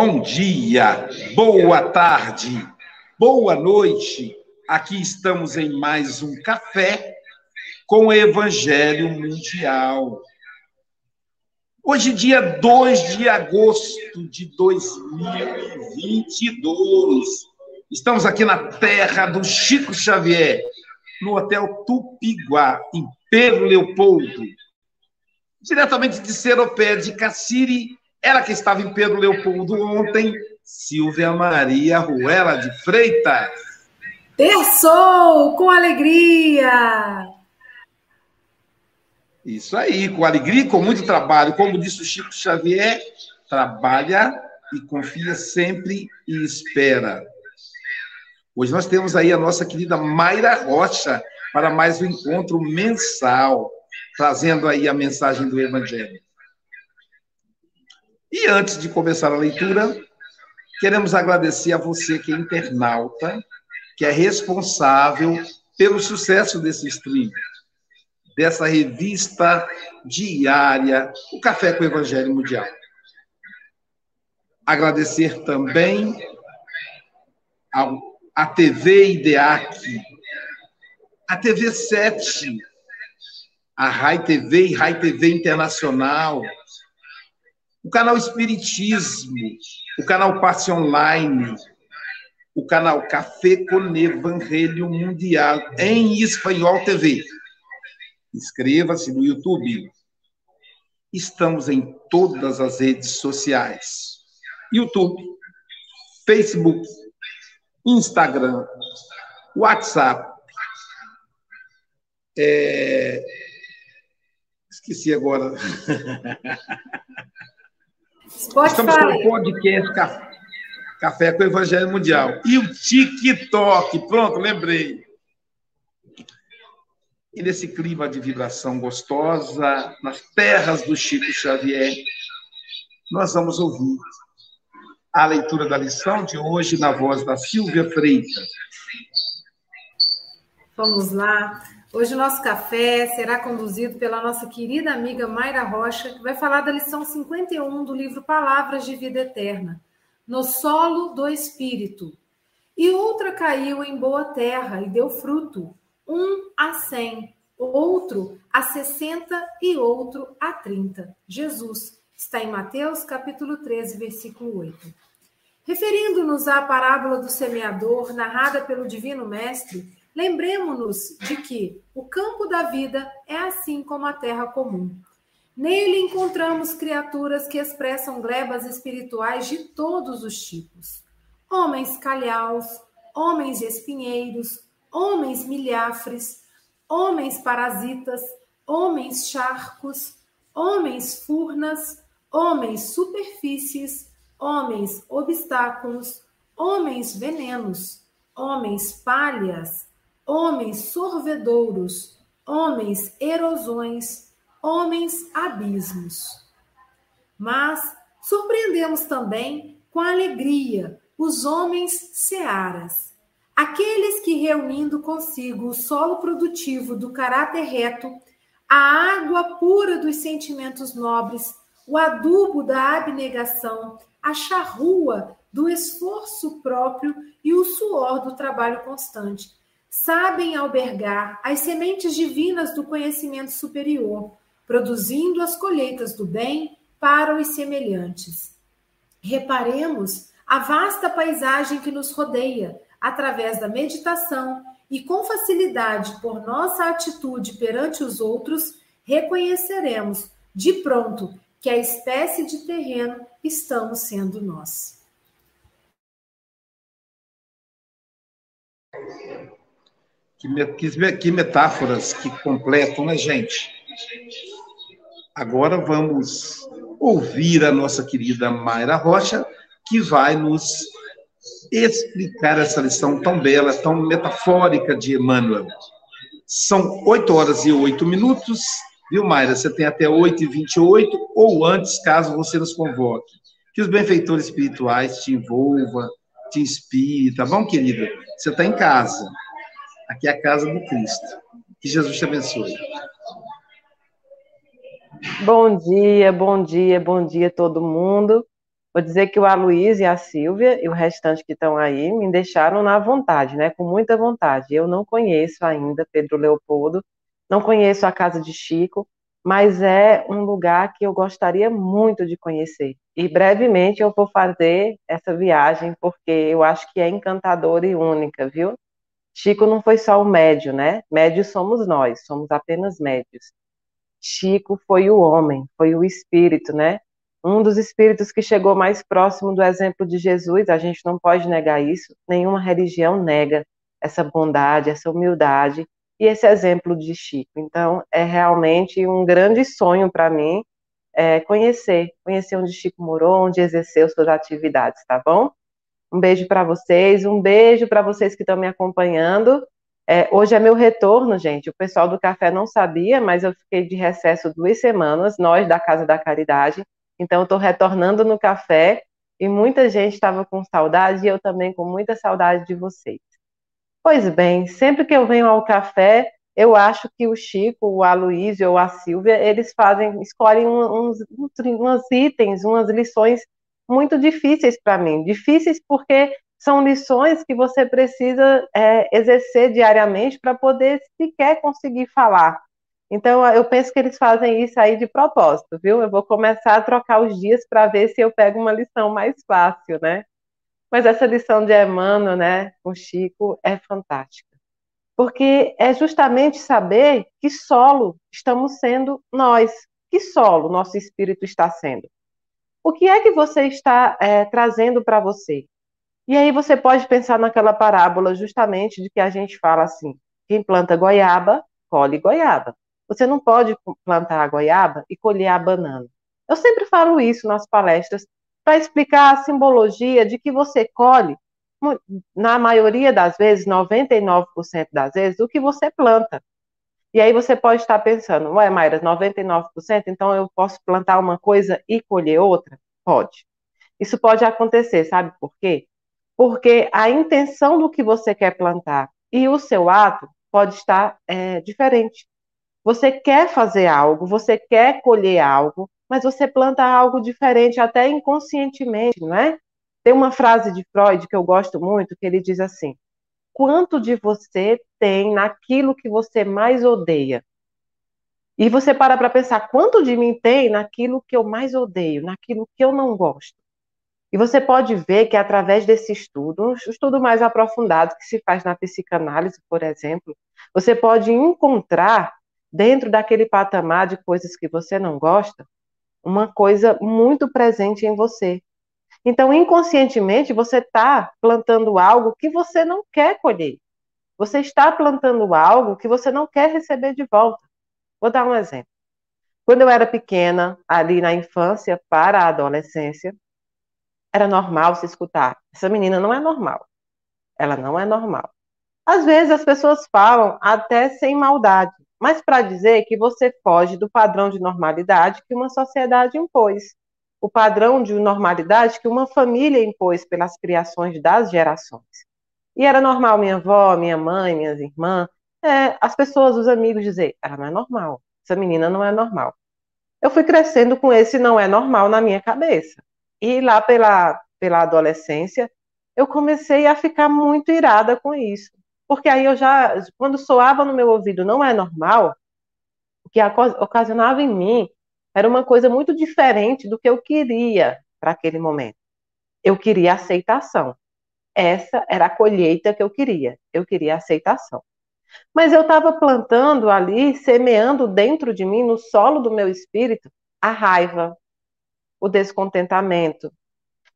Bom dia, boa tarde, boa noite. Aqui estamos em mais um café com o Evangelho Mundial. Hoje, dia 2 de agosto de 2022. Estamos aqui na terra do Chico Xavier, no Hotel Tupiguá, em Pedro Leopoldo. Diretamente de Seropé de Cassiri, ela que estava em Pedro Leopoldo ontem, Silvia Maria Ruela de Freitas. Terçou com alegria! Isso aí, com alegria e com muito trabalho. Como disse o Chico Xavier, trabalha e confia sempre e espera. Hoje nós temos aí a nossa querida Mayra Rocha para mais um encontro mensal, trazendo aí a mensagem do Evangelho. E antes de começar a leitura, queremos agradecer a você que é internauta, que é responsável pelo sucesso desse stream, dessa revista diária, o Café com o Evangelho Mundial. Agradecer também a TV IDEAC, a TV 7, a Rai TV e Rai TV Internacional, o canal Espiritismo, o canal Passe Online, o canal Café com Evangelho Mundial em Espanhol TV. Inscreva-se no YouTube. Estamos em todas as redes sociais: YouTube, Facebook, Instagram, WhatsApp. É... Esqueci agora. Spotify. Estamos com o podcast Café com o Evangelho Mundial. E o TikTok. Pronto, lembrei. E nesse clima de vibração gostosa, nas terras do Chico Xavier, nós vamos ouvir a leitura da lição de hoje na voz da Silvia Freitas. Vamos lá. Hoje o nosso café será conduzido pela nossa querida amiga Mayra Rocha, que vai falar da lição 51 do livro Palavras de Vida Eterna, no solo do Espírito. E outra caiu em boa terra e deu fruto, um a cem, outro a sessenta e outro a trinta. Jesus está em Mateus capítulo 13, versículo 8. Referindo-nos à parábola do semeador, narrada pelo Divino Mestre, Lembremos-nos de que o campo da vida é assim como a terra comum. Nele encontramos criaturas que expressam glebas espirituais de todos os tipos: homens calhaus, homens espinheiros, homens milhafres, homens parasitas, homens charcos, homens furnas, homens superfícies, homens obstáculos, homens venenos, homens palhas, homens sorvedouros, homens erosões, homens abismos. Mas surpreendemos também com alegria os homens searas, aqueles que reunindo consigo o solo produtivo do caráter reto, a água pura dos sentimentos nobres, o adubo da abnegação, a charrua do esforço próprio e o suor do trabalho constante, sabem albergar as sementes divinas do conhecimento superior, produzindo as colheitas do bem para os semelhantes. Reparemos a vasta paisagem que nos rodeia, através da meditação e com facilidade por nossa atitude perante os outros, reconheceremos de pronto que a espécie de terreno estamos sendo nós. Que, que, que metáforas que completam, né, gente? Agora vamos ouvir a nossa querida Mayra Rocha, que vai nos explicar essa lição tão bela, tão metafórica de Emmanuel. São 8 horas e 8 minutos, viu, Mayra? Você tem até 8 e 28 ou antes, caso você nos convoque. Que os benfeitores espirituais te envolvam, te inspirem, tá bom, querida? Você está em casa. Aqui é a casa do Cristo. Que Jesus te abençoe. Bom dia, bom dia, bom dia todo mundo. Vou dizer que o Aloysio e a Silvia e o restante que estão aí me deixaram na vontade, né? Com muita vontade. Eu não conheço ainda Pedro Leopoldo, não conheço a casa de Chico, mas é um lugar que eu gostaria muito de conhecer. E brevemente eu vou fazer essa viagem, porque eu acho que é encantadora e única, viu? Chico não foi só o médio, né? Médios somos nós, somos apenas médios. Chico foi o homem, foi o espírito, né? Um dos espíritos que chegou mais próximo do exemplo de Jesus, a gente não pode negar isso, nenhuma religião nega essa bondade, essa humildade e esse exemplo de Chico. Então, é realmente um grande sonho para mim é, conhecer, conhecer onde Chico morou, onde exerceu suas atividades, tá bom? Um beijo para vocês, um beijo para vocês que estão me acompanhando. É, hoje é meu retorno, gente. O pessoal do café não sabia, mas eu fiquei de recesso duas semanas, nós da Casa da Caridade. Então, estou retornando no café e muita gente estava com saudade e eu também com muita saudade de vocês. Pois bem, sempre que eu venho ao café, eu acho que o Chico, o Aloysio ou a Silvia, eles fazem, escolhem uns, uns, uns itens, umas lições muito difíceis para mim. Difíceis porque são lições que você precisa é, exercer diariamente para poder sequer conseguir falar. Então, eu penso que eles fazem isso aí de propósito, viu? Eu vou começar a trocar os dias para ver se eu pego uma lição mais fácil, né? Mas essa lição de Emmanuel, né, com Chico, é fantástica. Porque é justamente saber que solo estamos sendo nós, que solo nosso espírito está sendo. O que é que você está é, trazendo para você? E aí você pode pensar naquela parábola justamente de que a gente fala assim: quem planta goiaba, colhe goiaba. Você não pode plantar a goiaba e colher a banana. Eu sempre falo isso nas palestras para explicar a simbologia de que você colhe, na maioria das vezes, 99% das vezes, o que você planta. E aí você pode estar pensando, ué, Mayra, 99%, então eu posso plantar uma coisa e colher outra? Pode. Isso pode acontecer, sabe por quê? Porque a intenção do que você quer plantar e o seu ato pode estar é, diferente. Você quer fazer algo, você quer colher algo, mas você planta algo diferente, até inconscientemente, não é? Tem uma frase de Freud que eu gosto muito, que ele diz assim: quanto de você tem naquilo que você mais odeia? E você para para pensar, quanto de mim tem naquilo que eu mais odeio, naquilo que eu não gosto? E você pode ver que através desse estudo, um estudo mais aprofundado que se faz na psicanálise, por exemplo, você pode encontrar dentro daquele patamar de coisas que você não gosta, uma coisa muito presente em você. Então, inconscientemente, você está plantando algo que você não quer colher. Você está plantando algo que você não quer receber de volta. Vou dar um exemplo. Quando eu era pequena, ali na infância para a adolescência, era normal se escutar. Essa menina não é normal. Ela não é normal. Às vezes as pessoas falam até sem maldade, mas para dizer que você foge do padrão de normalidade que uma sociedade impôs. O padrão de normalidade que uma família impôs pelas criações das gerações. E era normal minha avó, minha mãe, minhas irmãs, é, as pessoas, os amigos dizer, ela não é normal, essa menina não é normal. Eu fui crescendo com esse não é normal na minha cabeça. E lá pela, pela adolescência, eu comecei a ficar muito irada com isso. Porque aí eu já, quando soava no meu ouvido não é normal, o que ocasionava em mim era uma coisa muito diferente do que eu queria para aquele momento. Eu queria aceitação. Essa era a colheita que eu queria. Eu queria aceitação. Mas eu estava plantando ali, semeando dentro de mim, no solo do meu espírito, a raiva, o descontentamento.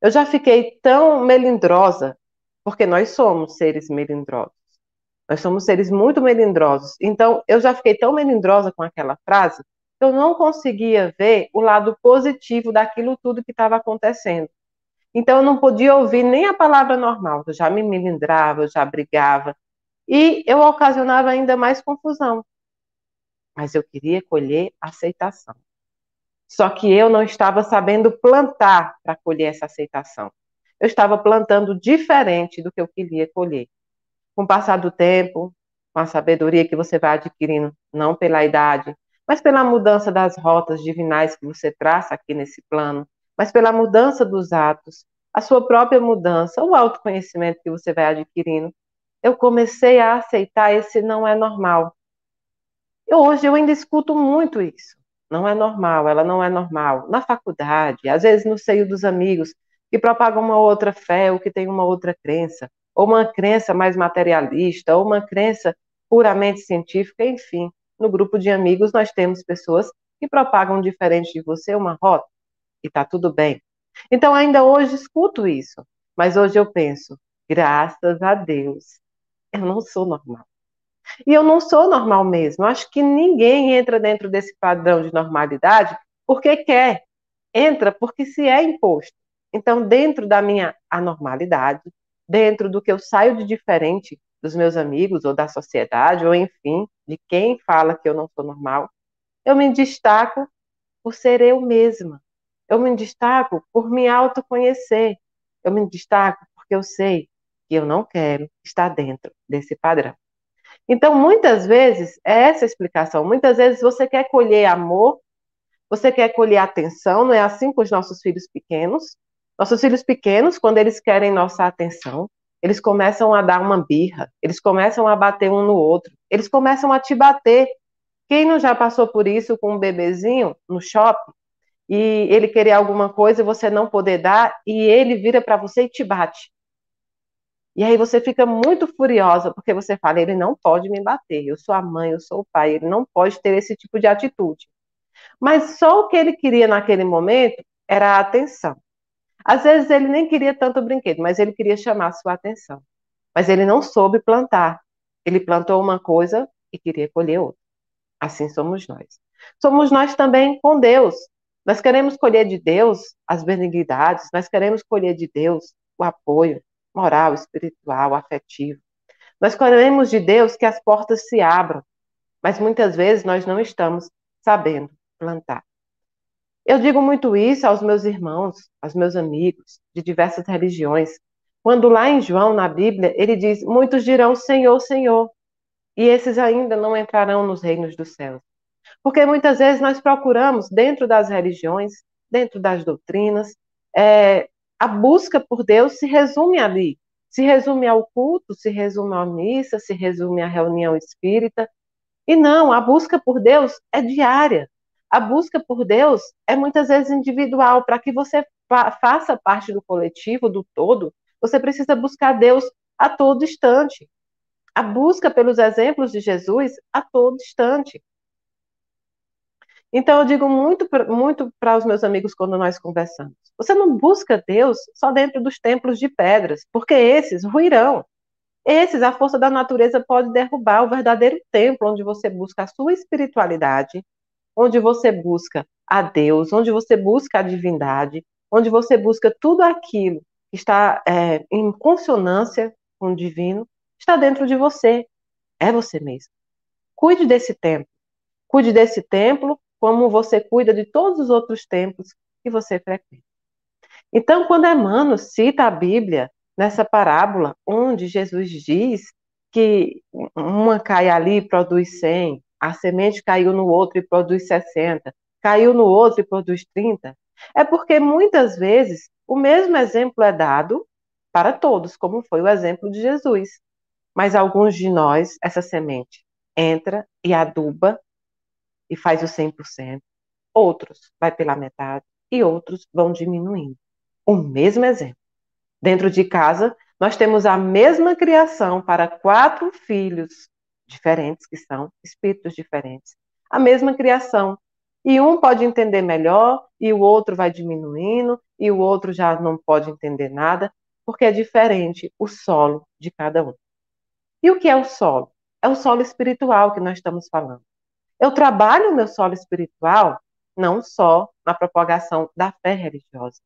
Eu já fiquei tão melindrosa, porque nós somos seres melindrosos. Nós somos seres muito melindrosos. Então, eu já fiquei tão melindrosa com aquela frase eu não conseguia ver o lado positivo daquilo tudo que estava acontecendo. Então, eu não podia ouvir nem a palavra normal. Eu já me melindrava, eu já brigava. E eu ocasionava ainda mais confusão. Mas eu queria colher aceitação. Só que eu não estava sabendo plantar para colher essa aceitação. Eu estava plantando diferente do que eu queria colher. Com o passar do tempo, com a sabedoria que você vai adquirindo, não pela idade, mas pela mudança das rotas divinais que você traça aqui nesse plano, mas pela mudança dos atos, a sua própria mudança, o autoconhecimento que você vai adquirindo, eu comecei a aceitar esse não é normal. E hoje eu ainda escuto muito isso não é normal, ela não é normal. Na faculdade, às vezes no seio dos amigos que propagam uma outra fé ou que tem uma outra crença, ou uma crença mais materialista, ou uma crença puramente científica, enfim. No grupo de amigos nós temos pessoas que propagam diferente de você uma rota e tá tudo bem. Então ainda hoje escuto isso, mas hoje eu penso, graças a Deus, eu não sou normal. E eu não sou normal mesmo. Acho que ninguém entra dentro desse padrão de normalidade porque quer. Entra porque se é imposto. Então, dentro da minha anormalidade, dentro do que eu saio de diferente dos meus amigos ou da sociedade, ou enfim, de quem fala que eu não sou normal, eu me destaco por ser eu mesma. Eu me destaco por me autoconhecer. Eu me destaco porque eu sei que eu não quero estar dentro desse padrão. Então, muitas vezes, é essa a explicação. Muitas vezes você quer colher amor, você quer colher atenção, não é assim com os nossos filhos pequenos? Nossos filhos pequenos, quando eles querem nossa atenção, eles começam a dar uma birra, eles começam a bater um no outro, eles começam a te bater. Quem não já passou por isso com um bebezinho no shopping e ele querer alguma coisa e você não poder dar e ele vira para você e te bate? E aí você fica muito furiosa, porque você fala, ele não pode me bater, eu sou a mãe, eu sou o pai, ele não pode ter esse tipo de atitude. Mas só o que ele queria naquele momento era a atenção. Às vezes ele nem queria tanto brinquedo, mas ele queria chamar sua atenção. Mas ele não soube plantar. Ele plantou uma coisa e queria colher outra. Assim somos nós. Somos nós também com Deus. Nós queremos colher de Deus as benignidades, nós queremos colher de Deus o apoio, moral, espiritual, afetivo. Nós queremos de Deus que as portas se abram, mas muitas vezes nós não estamos sabendo plantar. Eu digo muito isso aos meus irmãos, aos meus amigos de diversas religiões, quando lá em João, na Bíblia, ele diz: Muitos dirão Senhor, Senhor. e esses ainda não entrarão nos reinos dos céus. Porque muitas vezes nós procuramos, dentro das religiões, dentro das doutrinas, é, a busca por Deus se resume ali. Se resume ao culto, se resume à missa, se resume à reunião espírita. E não, a busca por Deus é diária. A busca por Deus é muitas vezes individual. Para que você fa faça parte do coletivo, do todo, você precisa buscar Deus a todo instante. A busca pelos exemplos de Jesus a todo instante. Então eu digo muito muito para os meus amigos quando nós conversamos. Você não busca Deus só dentro dos templos de pedras, porque esses ruirão. Esses a força da natureza pode derrubar o verdadeiro templo onde você busca a sua espiritualidade, onde você busca a Deus, onde você busca a divindade, onde você busca tudo aquilo que está é, em consonância com o divino, está dentro de você. É você mesmo. Cuide desse templo. Cuide desse templo como você cuida de todos os outros templos que você frequenta. Então, quando Emmanuel cita a Bíblia nessa parábola, onde Jesus diz que uma cai ali e produz 100, a semente caiu no outro e produz 60, caiu no outro e produz 30, é porque muitas vezes o mesmo exemplo é dado para todos, como foi o exemplo de Jesus. Mas alguns de nós, essa semente entra e aduba e faz o 100%, outros vai pela metade e outros vão diminuindo. O mesmo exemplo. Dentro de casa, nós temos a mesma criação para quatro filhos diferentes, que são espíritos diferentes. A mesma criação. E um pode entender melhor, e o outro vai diminuindo, e o outro já não pode entender nada, porque é diferente o solo de cada um. E o que é o solo? É o solo espiritual que nós estamos falando. Eu trabalho o meu solo espiritual não só na propagação da fé religiosa,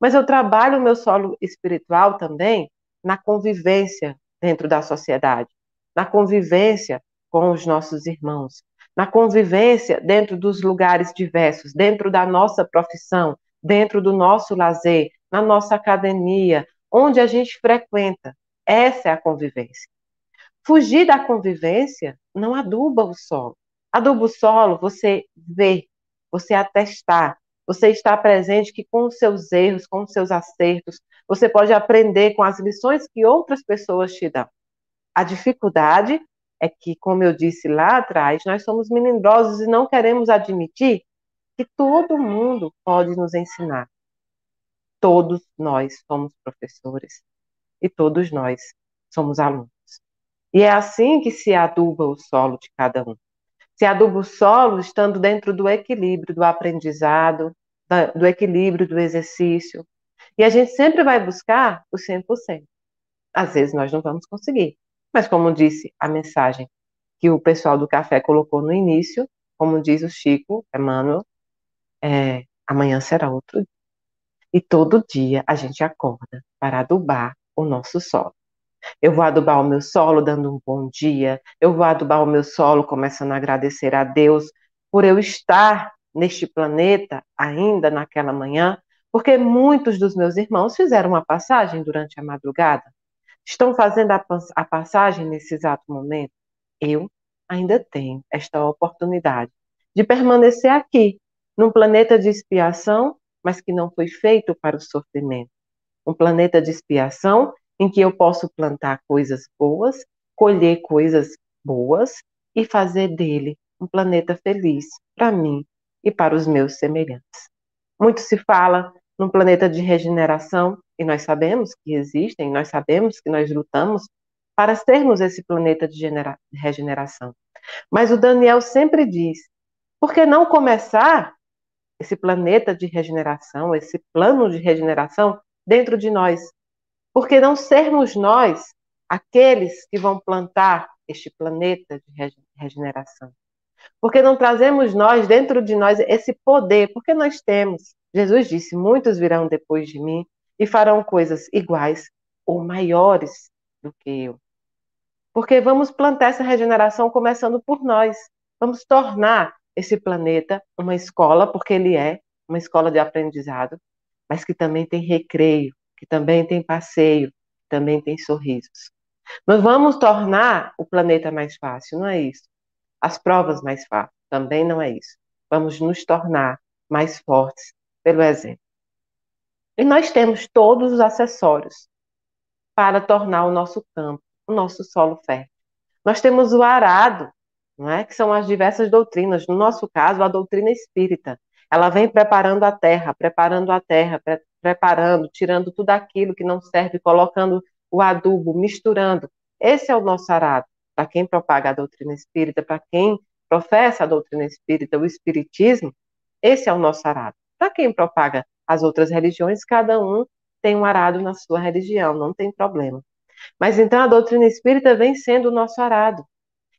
mas eu trabalho o meu solo espiritual também na convivência dentro da sociedade, na convivência com os nossos irmãos, na convivência dentro dos lugares diversos, dentro da nossa profissão, dentro do nosso lazer, na nossa academia, onde a gente frequenta. Essa é a convivência. Fugir da convivência não aduba o solo. Adubo solo, você vê, você atestar, você está presente que com os seus erros, com os seus acertos, você pode aprender com as lições que outras pessoas te dão. A dificuldade é que, como eu disse lá atrás, nós somos melindrosos e não queremos admitir que todo mundo pode nos ensinar. Todos nós somos professores e todos nós somos alunos. E é assim que se aduba o solo de cada um se aduba o solo estando dentro do equilíbrio do aprendizado, do equilíbrio do exercício. E a gente sempre vai buscar o 100%. Às vezes nós não vamos conseguir. Mas, como disse a mensagem que o pessoal do café colocou no início, como diz o Chico Emmanuel, é, amanhã será outro dia. E todo dia a gente acorda para adubar o nosso solo. Eu vou adubar o meu solo dando um bom dia. Eu vou adubar o meu solo começando a agradecer a Deus por eu estar neste planeta ainda naquela manhã, porque muitos dos meus irmãos fizeram uma passagem durante a madrugada. Estão fazendo a, a passagem nesse exato momento. Eu ainda tenho esta oportunidade de permanecer aqui, num planeta de expiação, mas que não foi feito para o sofrimento. Um planeta de expiação em que eu posso plantar coisas boas, colher coisas boas e fazer dele um planeta feliz para mim e para os meus semelhantes. Muito se fala num planeta de regeneração e nós sabemos que existem, nós sabemos que nós lutamos para sermos esse planeta de regeneração. Mas o Daniel sempre diz: por que não começar esse planeta de regeneração, esse plano de regeneração dentro de nós? Porque não sermos nós aqueles que vão plantar este planeta de regeneração. Porque não trazemos nós, dentro de nós, esse poder, porque nós temos. Jesus disse: Muitos virão depois de mim e farão coisas iguais ou maiores do que eu. Porque vamos plantar essa regeneração começando por nós. Vamos tornar esse planeta uma escola, porque ele é uma escola de aprendizado, mas que também tem recreio, que também tem passeio, também tem sorrisos. Nós vamos tornar o planeta mais fácil, não é isso. As provas mais fáceis, também não é isso. Vamos nos tornar mais fortes pelo exemplo. E nós temos todos os acessórios para tornar o nosso campo, o nosso solo fértil. Nós temos o arado, não é? que são as diversas doutrinas. No nosso caso, a doutrina espírita. Ela vem preparando a terra, preparando a terra, pre preparando, tirando tudo aquilo que não serve, colocando o adubo, misturando. Esse é o nosso arado. Para quem propaga a doutrina espírita, para quem professa a doutrina espírita, o espiritismo, esse é o nosso arado. Para quem propaga as outras religiões, cada um tem um arado na sua religião, não tem problema. Mas então a doutrina espírita vem sendo o nosso arado.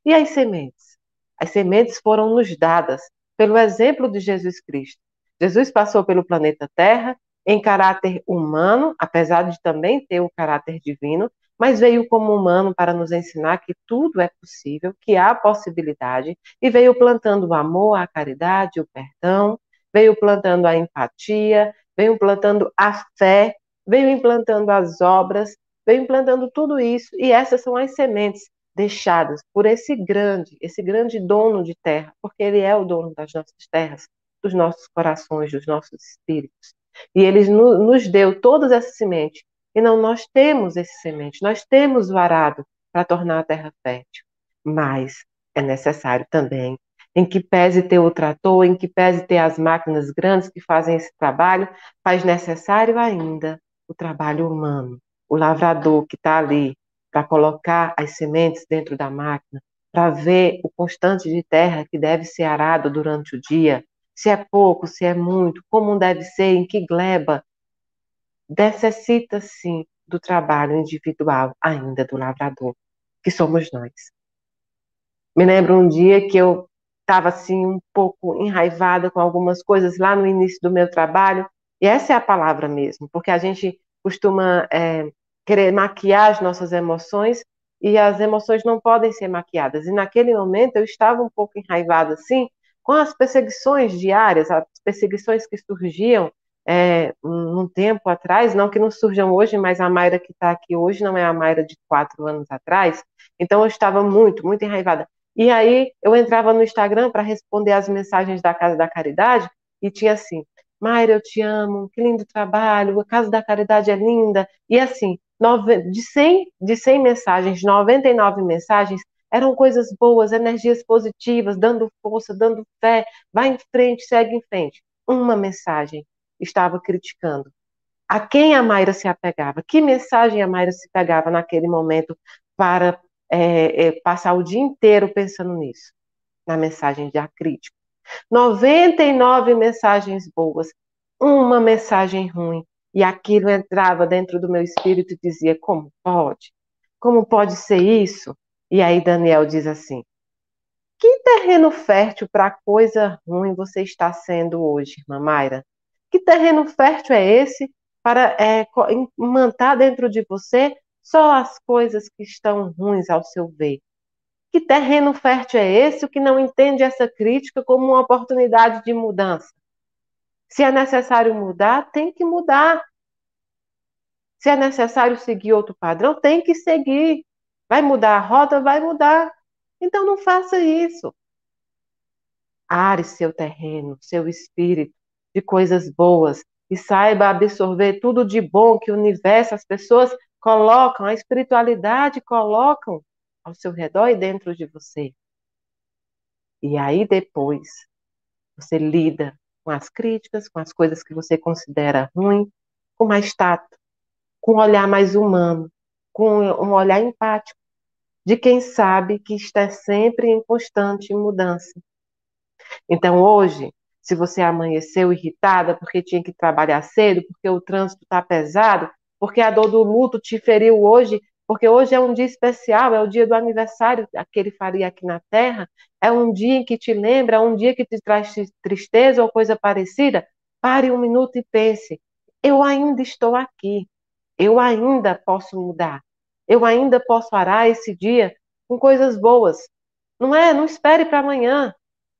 E as sementes? As sementes foram nos dadas pelo exemplo de Jesus Cristo. Jesus passou pelo planeta Terra em caráter humano, apesar de também ter o caráter divino, mas veio como humano para nos ensinar que tudo é possível, que há possibilidade, e veio plantando o amor, a caridade, o perdão, veio plantando a empatia, veio plantando a fé, veio implantando as obras, veio implantando tudo isso, e essas são as sementes deixadas por esse grande, esse grande dono de terra, porque ele é o dono das nossas terras, dos nossos corações, dos nossos espíritos. E ele nos deu todas essas sementes. E não nós temos esse semente, nós temos o arado para tornar a terra fértil. Mas é necessário também em que pese ter o trator, em que pese ter as máquinas grandes que fazem esse trabalho, faz necessário ainda o trabalho humano, o lavrador que está ali para colocar as sementes dentro da máquina, para ver o constante de terra que deve ser arado durante o dia, se é pouco, se é muito, como deve ser, em que gleba. Necessita sim do trabalho individual ainda do lavrador, que somos nós. Me lembro um dia que eu estava assim um pouco enraivada com algumas coisas lá no início do meu trabalho, e essa é a palavra mesmo, porque a gente costuma é, querer maquiar as nossas emoções e as emoções não podem ser maquiadas. E naquele momento eu estava um pouco enraivada assim, com as perseguições diárias, as perseguições que surgiam é, um tempo atrás, não que não surjam hoje, mas a Mayra que está aqui hoje não é a Mayra de quatro anos atrás, então eu estava muito, muito enraivada. E aí eu entrava no Instagram para responder as mensagens da Casa da Caridade e tinha assim: Mayra, eu te amo, que lindo trabalho, a Casa da Caridade é linda. E assim, de 100, de 100 mensagens, 99 mensagens eram coisas boas, energias positivas, dando força, dando fé, vai em frente, segue em frente. Uma mensagem estava criticando. A quem a Mayra se apegava? Que mensagem a Mayra se pegava naquele momento para é, é, passar o dia inteiro pensando nisso, na mensagem de a crítica. 99 mensagens boas, uma mensagem ruim, e aquilo entrava dentro do meu espírito e dizia: como pode? Como pode ser isso? E aí Daniel diz assim: que terreno fértil para coisa ruim você está sendo hoje, irmã Mayra? Que terreno fértil é esse para é, manter dentro de você só as coisas que estão ruins ao seu ver. Que terreno fértil é esse o que não entende essa crítica como uma oportunidade de mudança? Se é necessário mudar, tem que mudar. Se é necessário seguir outro padrão, tem que seguir. Vai mudar a rota? Vai mudar. Então não faça isso. Are seu terreno, seu espírito de coisas boas e saiba absorver tudo de bom que o universo, as pessoas colocam, a espiritualidade colocam ao seu redor e dentro de você. E aí depois você lida com as críticas, com as coisas que você considera ruim, com mais tato, com um olhar mais humano, com um olhar empático, de quem sabe que está sempre em constante mudança. Então hoje, se você amanheceu irritada porque tinha que trabalhar cedo, porque o trânsito está pesado, porque a dor do luto te feriu hoje, porque hoje é um dia especial, é o dia do aniversário que ele faria aqui na Terra, é um dia em que te lembra, é um dia que te traz tristeza ou coisa parecida, pare um minuto e pense: eu ainda estou aqui, eu ainda posso mudar, eu ainda posso arar esse dia com coisas boas. Não é? Não espere para amanhã.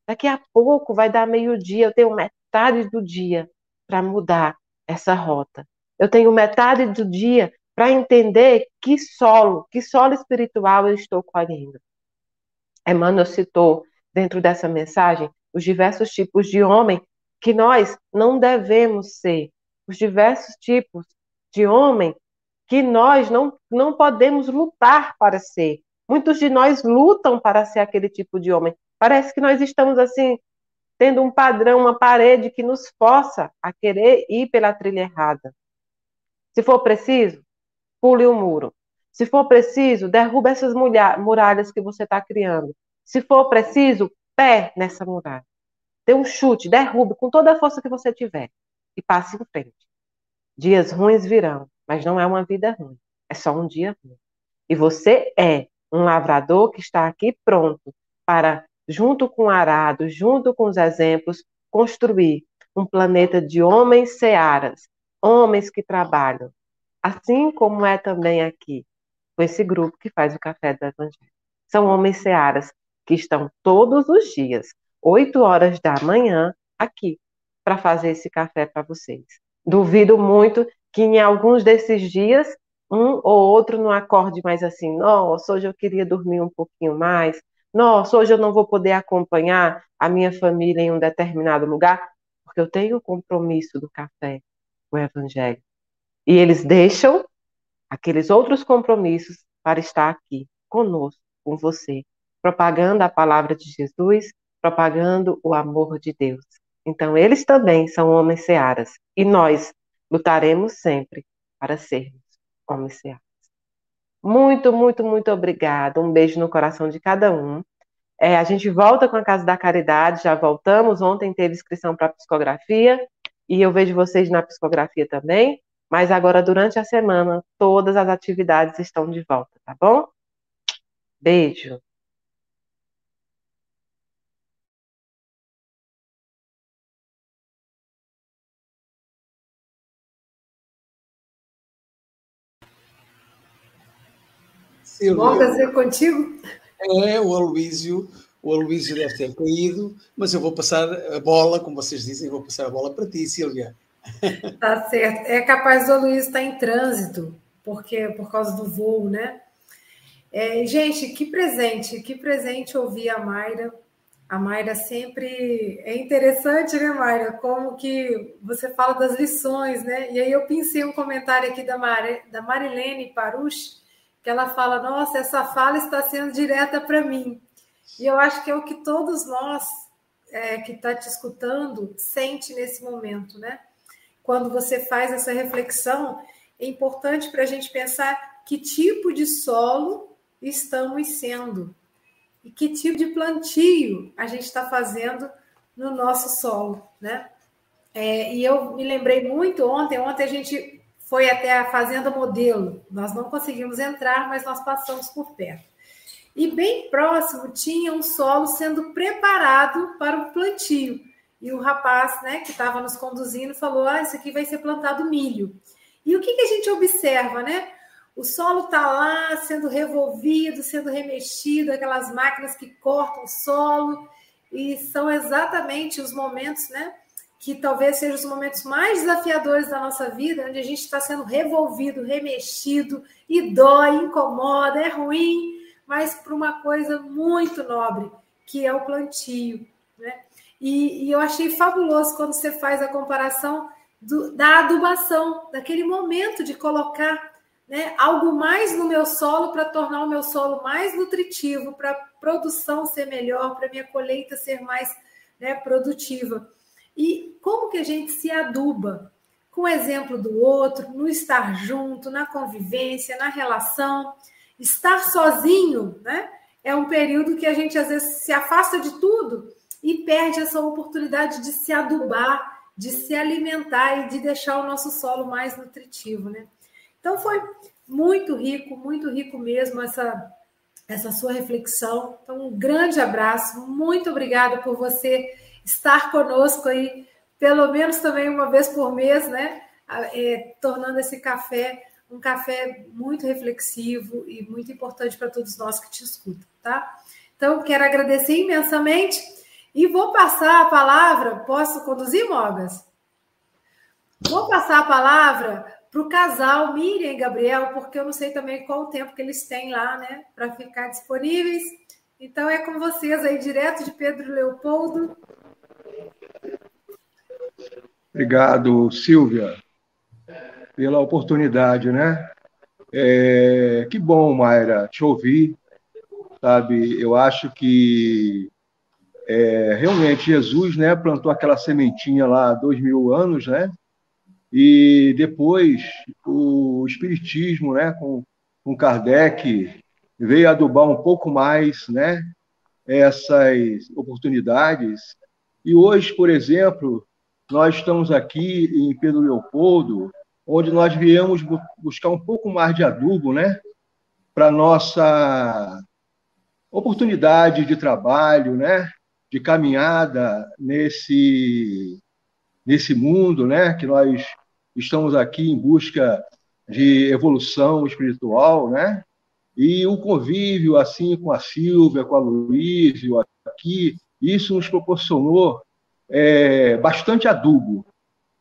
Daqui a pouco vai dar meio-dia, eu tenho metade do dia para mudar essa rota. Eu tenho metade do dia para entender que solo, que solo espiritual eu estou colhendo. Emmanuel citou dentro dessa mensagem os diversos tipos de homem que nós não devemos ser, os diversos tipos de homem que nós não, não podemos lutar para ser. Muitos de nós lutam para ser aquele tipo de homem. Parece que nós estamos assim, tendo um padrão, uma parede que nos força a querer ir pela trilha errada. Se for preciso, pule o muro. Se for preciso, derruba essas muralhas que você está criando. Se for preciso, pé nessa muralha. Dê um chute, derrube com toda a força que você tiver e passe em frente. Dias ruins virão, mas não é uma vida ruim, é só um dia ruim. E você é um lavrador que está aqui pronto para, junto com o arado, junto com os exemplos, construir um planeta de homens searas, homens que trabalham, assim como é também aqui, com esse grupo que faz o Café do Evangelho. São homens searas que estão todos os dias, 8 horas da manhã, aqui, para fazer esse café para vocês. Duvido muito que em alguns desses dias, um ou outro não acorde mais assim, nossa, hoje eu queria dormir um pouquinho mais, nossa, hoje eu não vou poder acompanhar a minha família em um determinado lugar, porque eu tenho o compromisso do café, o evangelho. E eles deixam aqueles outros compromissos para estar aqui conosco, com você, propagando a palavra de Jesus, propagando o amor de Deus. Então, eles também são homens searas. E nós lutaremos sempre para sermos homens searas. Muito, muito, muito obrigada. Um beijo no coração de cada um. É, a gente volta com a Casa da Caridade, já voltamos. Ontem teve inscrição para psicografia e eu vejo vocês na psicografia também. Mas agora, durante a semana, todas as atividades estão de volta, tá bom? Beijo. Silvia. ser contigo? É, o Aloísio, o Aloísio deve ter caído, mas eu vou passar a bola, como vocês dizem, vou passar a bola para ti, Silvia. Tá certo. É capaz do Aloísio estar em trânsito, porque por causa do voo, né? É, gente, que presente, que presente ouvir a Mayra. A Mayra sempre é interessante, né, Mayra? Como que você fala das lições, né? E aí eu pensei um comentário aqui da, Mar... da Marilene Parush, que ela fala: Nossa, essa fala está sendo direta para mim. E eu acho que é o que todos nós é, que está te escutando sente nesse momento, né? Quando você faz essa reflexão, é importante para a gente pensar que tipo de solo estamos sendo e que tipo de plantio a gente está fazendo no nosso solo, né? É, e eu me lembrei muito ontem, ontem a gente foi até a Fazenda Modelo. Nós não conseguimos entrar, mas nós passamos por perto. E bem próximo tinha um solo sendo preparado para o plantio. E o rapaz né, que estava nos conduzindo falou: Ah, isso aqui vai ser plantado milho. E o que, que a gente observa, né? O solo está lá sendo revolvido, sendo remexido, aquelas máquinas que cortam o solo, e são exatamente os momentos, né? que talvez sejam os momentos mais desafiadores da nossa vida, onde a gente está sendo revolvido, remexido, e dói, incomoda, é ruim, mas para uma coisa muito nobre, que é o plantio. Né? E, e eu achei fabuloso quando você faz a comparação do, da adubação, daquele momento de colocar né, algo mais no meu solo para tornar o meu solo mais nutritivo, para a produção ser melhor, para a minha colheita ser mais né, produtiva. E como que a gente se aduba? Com o exemplo do outro, no estar junto, na convivência, na relação. Estar sozinho, né? É um período que a gente às vezes se afasta de tudo e perde essa oportunidade de se adubar, de se alimentar e de deixar o nosso solo mais nutritivo, né? Então foi muito rico, muito rico mesmo essa essa sua reflexão. Então um grande abraço, muito obrigada por você estar conosco aí, pelo menos também uma vez por mês, né? É, tornando esse café um café muito reflexivo e muito importante para todos nós que te escutam, tá? Então, quero agradecer imensamente e vou passar a palavra. Posso conduzir, Mogas? Vou passar a palavra para o casal Miriam e Gabriel, porque eu não sei também qual o tempo que eles têm lá, né, para ficar disponíveis. Então é com vocês aí, direto de Pedro Leopoldo. Obrigado, Silvia, pela oportunidade, né? É, que bom, Mayra, te ouvir, sabe? Eu acho que é, realmente Jesus, né, plantou aquela sementinha lá há dois mil anos, né? E depois o Espiritismo, né, com, com Kardec, veio adubar um pouco mais né, essas oportunidades. E hoje, por exemplo, nós estamos aqui em Pedro Leopoldo, onde nós viemos buscar um pouco mais de adubo né, para nossa oportunidade de trabalho, né, de caminhada nesse, nesse mundo né, que nós estamos aqui em busca de evolução espiritual, né? E o convívio assim com a Silvia, com a Luísio aqui, isso nos proporcionou é, bastante adubo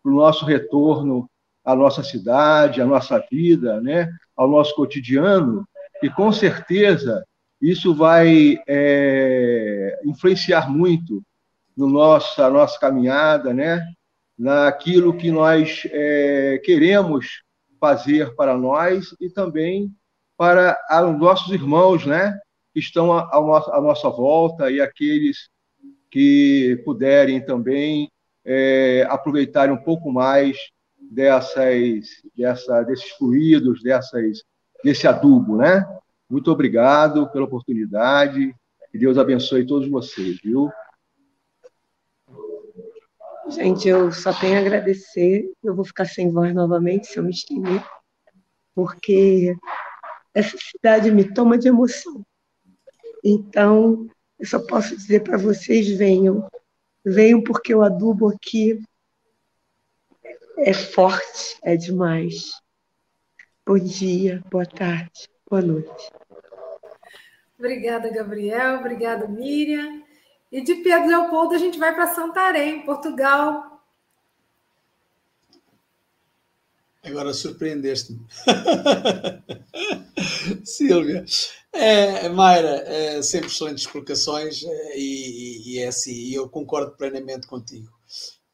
para o nosso retorno à nossa cidade, à nossa vida, né? Ao nosso cotidiano e com certeza isso vai é, influenciar muito no nossa nossa caminhada, né? naquilo que nós é, queremos fazer para nós e também para os nossos irmãos, né, que estão à, à nossa volta e aqueles que puderem também é, aproveitarem um pouco mais dessas, dessa, desses fluidos, dessas, desse adubo, né? Muito obrigado pela oportunidade. Que Deus abençoe todos vocês, viu? Gente, eu só tenho a agradecer. Eu vou ficar sem voz novamente se eu me estender, porque essa cidade me toma de emoção. Então, eu só posso dizer para vocês: venham. Venham porque o adubo aqui é forte, é demais. Bom dia, boa tarde, boa noite. Obrigada, Gabriel. Obrigada, Miriam. E de Pedro Leopoldo a gente vai para Santarém, Portugal. Agora surpreendeste-me. Silvia. É, Mayra, é, sempre excelentes explicações é, e, e, é assim, eu concordo plenamente contigo.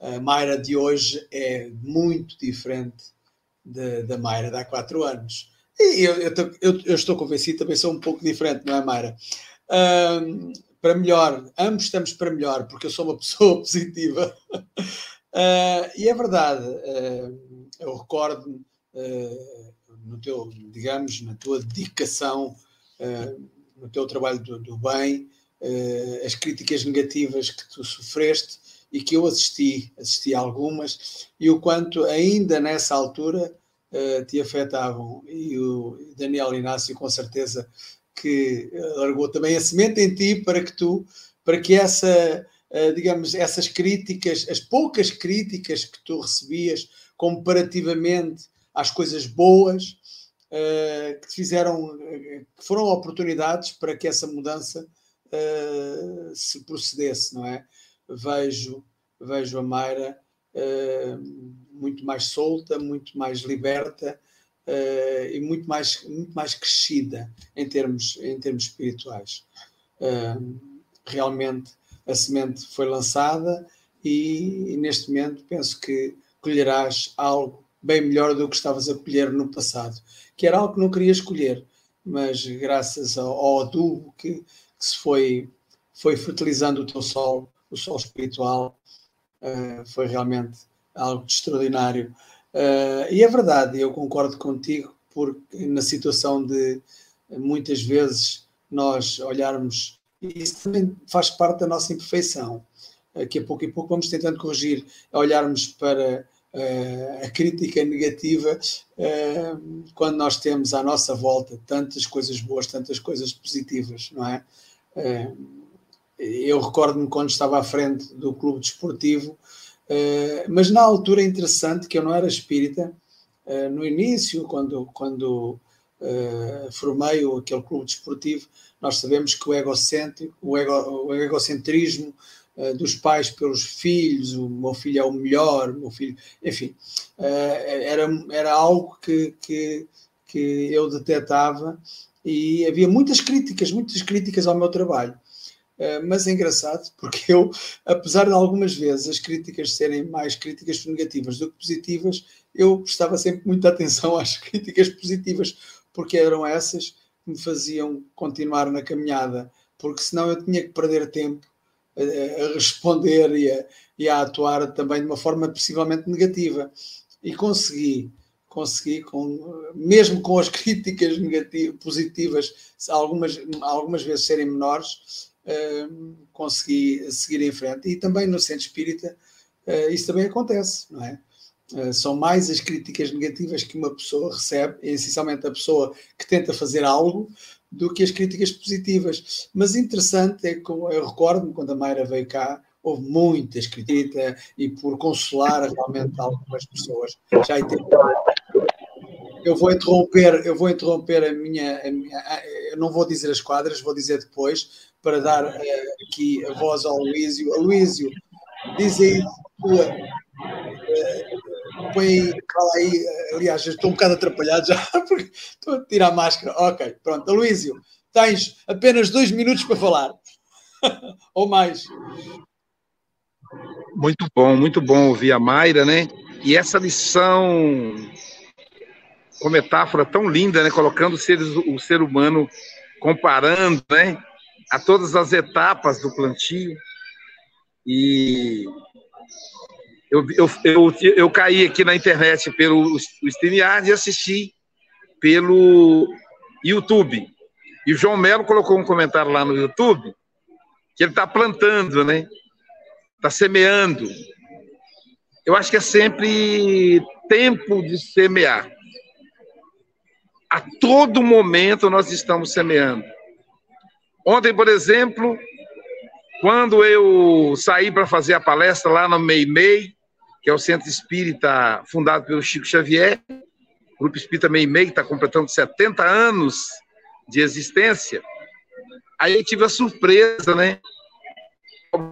A Mayra de hoje é muito diferente da Mayra de há quatro anos. E eu, eu, eu, eu, estou convencido também sou um pouco diferente, não é, Mayra? Um, para melhor, ambos estamos para melhor, porque eu sou uma pessoa positiva. Uh, e é verdade, uh, eu recordo uh, no teu, digamos, na tua dedicação, no teu trabalho do, do bem, as críticas negativas que tu sofreste e que eu assisti, assisti algumas, e o quanto ainda nessa altura te afetavam. E o Daniel Inácio, com certeza, que eh, largou também a semente em ti para que tu, para que essa, eh, digamos, essas críticas, as poucas críticas que tu recebias comparativamente às coisas boas, eh, que fizeram, que foram oportunidades para que essa mudança se procedesse, não é? Vejo, vejo a Mayra muito mais solta, muito mais liberta, uh, e muito mais, muito mais crescida em termos, em termos espirituais. Uh, realmente a semente foi lançada e, e, neste momento penso que colherás algo bem melhor do que estavas a colher no passado, que era algo que não querias colher, mas graças ao, ao adubo que, que, se foi, foi fertilizando o teu sol, o sol espiritual, uh, foi realmente algo extraordinário. Uh, e é verdade, eu concordo contigo, porque na situação de muitas vezes nós olharmos, isso também faz parte da nossa imperfeição, uh, que a pouco e pouco vamos tentando corrigir, olharmos para uh, a crítica negativa quando nós temos à nossa volta tantas coisas boas, tantas coisas positivas, não é? Eu recordo-me quando estava à frente do clube desportivo, Uh, mas na altura é interessante que eu não era espírita, uh, no início, quando, quando uh, formei aquele clube desportivo, nós sabemos que o egocêntrico, o, ego, o egocentrismo dos pais pelos filhos, o meu filho é o melhor, o meu filho, enfim, era, era algo que, que, que eu detectava e havia muitas críticas, muitas críticas ao meu trabalho. Uh, mas é engraçado porque eu, apesar de algumas vezes as críticas serem mais críticas negativas do que positivas, eu prestava sempre muita atenção às críticas positivas, porque eram essas que me faziam continuar na caminhada, porque senão eu tinha que perder tempo a, responder e a, e a atuar também de uma forma possivelmente negativa. E consegui consegui, com, mesmo com as críticas negativas, positivas, algumas, algumas vezes serem menores, consegui seguir em frente. E também no centro espírita, uh, isso também acontece, não é? Uh, são mais as críticas negativas que uma pessoa recebe, essencialmente a pessoa que tenta fazer algo, do que as críticas positivas. Mas interessante é que eu recordo-me quando a Mayra veio cá, houve muita escrita e por consolar realmente algumas pessoas. Já eu vou interromper, eu vou interromper a minha, a minha, eu não vou dizer as quadras, vou dizer depois para dar uh, aqui a voz ao Luísio. Luísio, diz aí tua, uh, põe aí, fala aí, aliás, estou um bocado atrapalhado já, porque estou a tirar a máscara. Ok, pronto, Luísio, tens apenas dois minutos para falar. Ou mais. Muito bom, muito bom ouvir a Mayra, né? E essa lição com metáfora tão linda, né? Colocando o ser humano comparando, né? A todas as etapas do plantio. E eu, eu, eu, eu caí aqui na internet pelo StreamYard e assisti pelo YouTube. E o João Melo colocou um comentário lá no YouTube que ele está plantando, né? Está semeando. Eu acho que é sempre tempo de semear. A todo momento nós estamos semeando. Ontem, por exemplo, quando eu saí para fazer a palestra lá no Meimei, que é o centro espírita fundado pelo Chico Xavier, o Grupo Espírita Meimei, que está completando 70 anos de existência, aí eu tive a surpresa, né?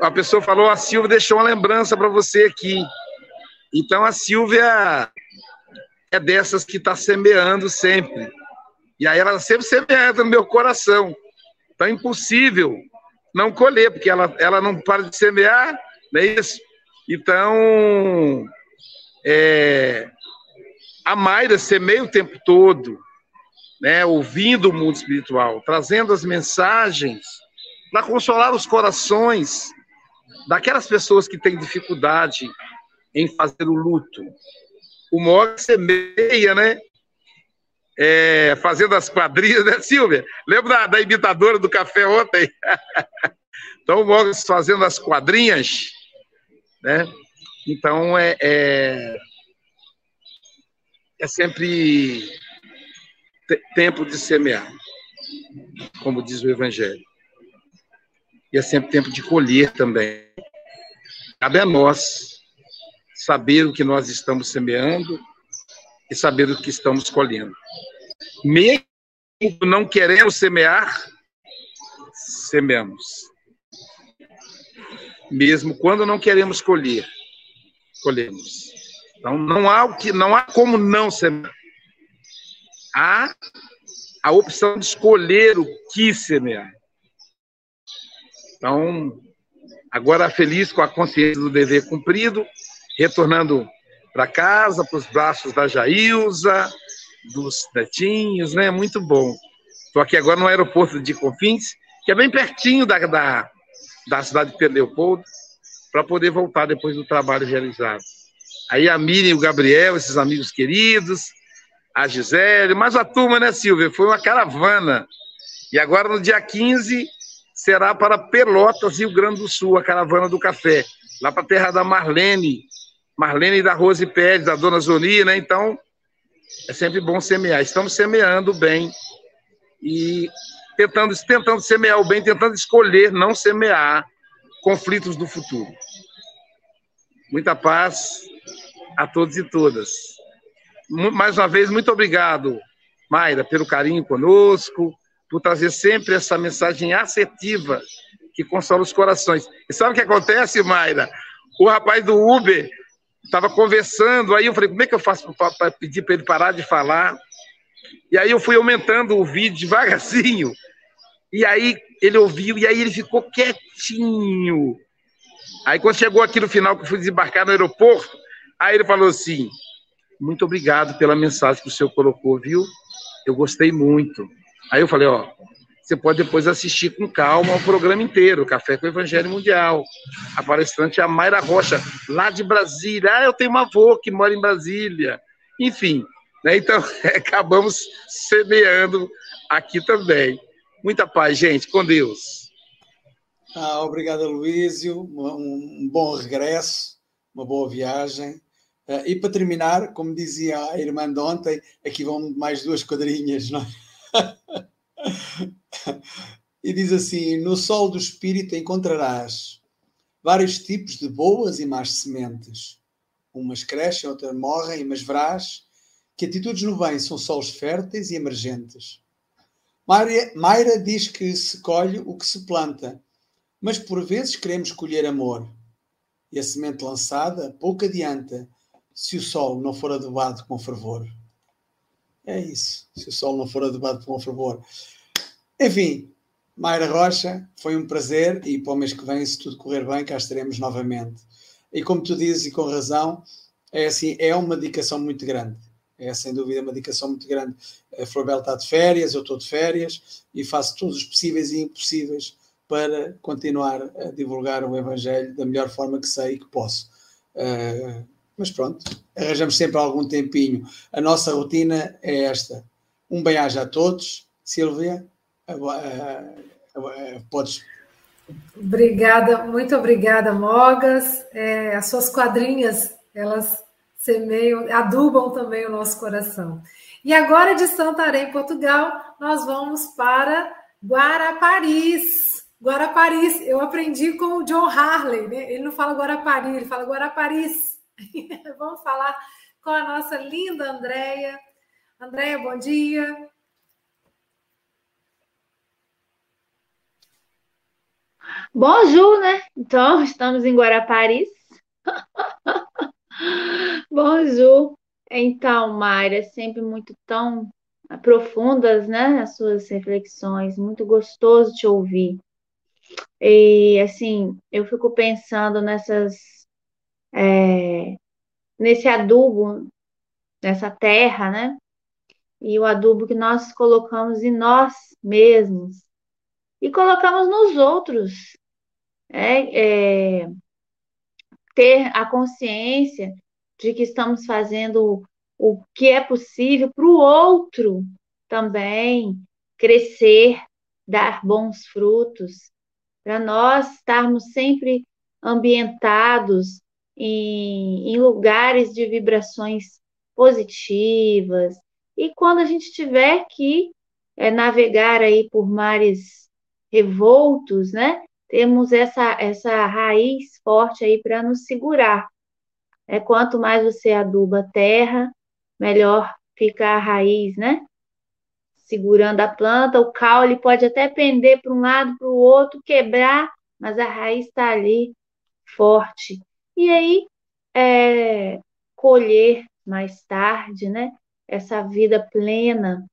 A pessoa falou: a Silvia deixou uma lembrança para você aqui. Então a Silvia é dessas que está semeando sempre. E aí ela sempre semeando no meu coração. Então é impossível não colher, porque ela, ela não para de semear, não é isso? Então, é, a Mayra semeia o tempo todo, né, ouvindo o mundo espiritual, trazendo as mensagens para consolar os corações daquelas pessoas que têm dificuldade em fazer o luto. O Mog semeia, né? É, fazendo as quadrilhas, né, Silvia? Lembra da, da imitadora do café ontem? então, o Mog fazendo as quadrinhas, né? Então, é, é, é sempre tempo de semear, como diz o Evangelho. E é sempre tempo de colher também. Cabe a nós saber o que nós estamos semeando e saber o que estamos colhendo. Mesmo não queremos semear, semeamos. Mesmo quando não queremos colher, colhemos. Então não há o que não há como não semear. Há a opção de escolher o que semear. Então, agora feliz com a consciência do dever cumprido, retornando para casa, para os braços da Jailza, dos netinhos, né? Muito bom. Estou aqui agora no aeroporto de Confins, que é bem pertinho da, da, da cidade de Leopoldo, para poder voltar depois do trabalho realizado. Aí a Miriam e o Gabriel, esses amigos queridos, a Gisele, mais a turma, né, Silvia? Foi uma caravana. E agora, no dia 15, será para Pelotas, Rio Grande do Sul, a caravana do café. Lá para a terra da Marlene, Marlene da Rose Pérez, da Dona Zoni, né? Então, é sempre bom semear. Estamos semeando bem e tentando, tentando semear o bem, tentando escolher não semear conflitos do futuro. Muita paz a todos e todas. Mais uma vez, muito obrigado, Mayra, pelo carinho conosco, por trazer sempre essa mensagem assertiva que consola os corações. E sabe o que acontece, Mayra? O rapaz do Uber estava conversando, aí eu falei, como é que eu faço para pedir para ele parar de falar? E aí eu fui aumentando o vídeo devagarzinho. E aí ele ouviu, e aí ele ficou quietinho. Aí quando chegou aqui no final, que eu fui desembarcar no aeroporto, aí ele falou assim, muito obrigado pela mensagem que o senhor colocou, viu? Eu gostei muito. Aí eu falei, ó, você pode depois assistir com calma o programa inteiro, Café com o Evangelho Mundial. A palestrante é a Mayra Rocha, lá de Brasília. Ah, eu tenho uma avó que mora em Brasília. Enfim, né? então acabamos semeando aqui também. Muita paz, gente, com Deus. Ah, obrigado, Luísio. Um bom regresso, uma boa viagem. Uh, e para terminar, como dizia a irmã de ontem, aqui vão mais duas quadrinhas, não é? e diz assim: No sol do espírito encontrarás vários tipos de boas e más sementes. Umas crescem, outras morrem, mas verás que atitudes no bem são solos férteis e emergentes. Mayra, diz que se colhe o que se planta, mas por vezes queremos colher amor. E a semente lançada pouco adianta se o sol não for adubado com fervor. É isso, se o sol não for adubado com fervor. Enfim, Mayra Rocha, foi um prazer e para o mês que vem, se tudo correr bem, cá estaremos novamente. E como tu dizes, e com razão, é assim, é uma dedicação muito grande. É sem dúvida uma dedicação muito grande. A Florbel está de férias, eu estou de férias e faço todos os possíveis e impossíveis para continuar a divulgar o Evangelho da melhor forma que sei e que posso. Uh, mas pronto, arranjamos sempre algum tempinho. A nossa rotina é esta. Um bem-aja a todos. Silvia, podes. Obrigada, muito obrigada, Mogas. É, as suas quadrinhas, elas semeiam, adubam também o nosso coração. E agora de Santarém, Portugal, nós vamos para Guaraparis. Guaraparis, eu aprendi com o John Harley, né? Ele não fala Guarapari, ele fala Guaraparis. Vamos falar com a nossa linda Andréia. Andréia, bom dia. Bonjour, né? Então, estamos em Guaraparis. Bonjour. Então, Mayra, sempre muito tão profundas, né? As suas reflexões, muito gostoso te ouvir. E, assim, eu fico pensando nessas é, nesse adubo, nessa terra, né? E o adubo que nós colocamos em nós mesmos e colocamos nos outros. É, é, ter a consciência de que estamos fazendo o que é possível para o outro também crescer, dar bons frutos, para nós estarmos sempre ambientados em, em lugares de vibrações positivas. E quando a gente tiver que é, navegar aí por mares revoltos, né? Temos essa, essa raiz forte aí para nos segurar. É, quanto mais você aduba a terra, melhor fica a raiz, né? Segurando a planta, o caule pode até pender para um lado, para o outro, quebrar, mas a raiz está ali forte e aí é, colher mais tarde, né? Essa vida plena,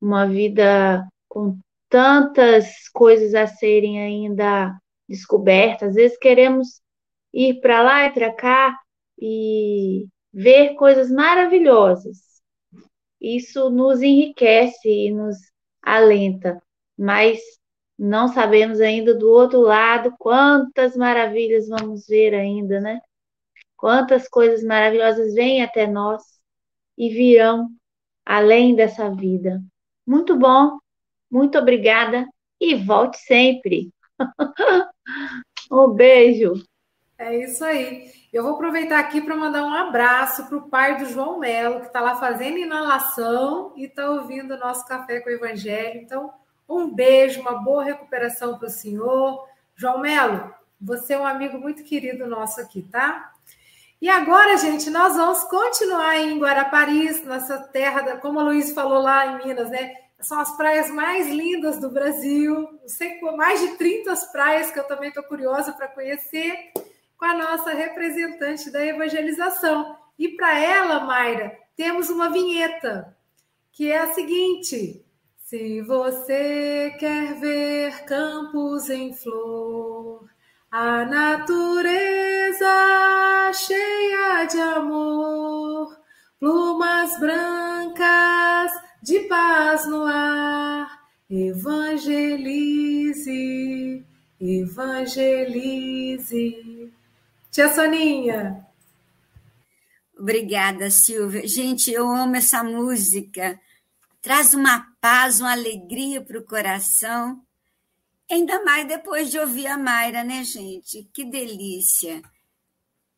uma vida com tantas coisas a serem ainda descobertas. Às vezes queremos ir para lá e para cá e ver coisas maravilhosas. Isso nos enriquece e nos alenta, mas não sabemos ainda do outro lado quantas maravilhas vamos ver ainda, né? Quantas coisas maravilhosas vêm até nós e virão além dessa vida. Muito bom, muito obrigada e volte sempre. um beijo. É isso aí. Eu vou aproveitar aqui para mandar um abraço para o pai do João Melo, que está lá fazendo inalação e está ouvindo o nosso Café com o Evangelho. Então, um beijo, uma boa recuperação para o senhor. João Melo, você é um amigo muito querido nosso aqui, tá? E agora, gente, nós vamos continuar em Guaraparis, nossa terra, como a Luiz falou lá em Minas, né? são as praias mais lindas do Brasil. Não sei mais de 30 praias que eu também estou curiosa para conhecer com a nossa representante da evangelização. E para ela, Mayra, temos uma vinheta que é a seguinte: se você quer ver campos em flor, a natureza cheia de amor, plumas brancas de paz no ar, evangelize, evangelize. Tia Soninha. Obrigada, Silvia. Gente, eu amo essa música. Traz uma paz, uma alegria para o coração. Ainda mais depois de ouvir a Mayra, né, gente? Que delícia.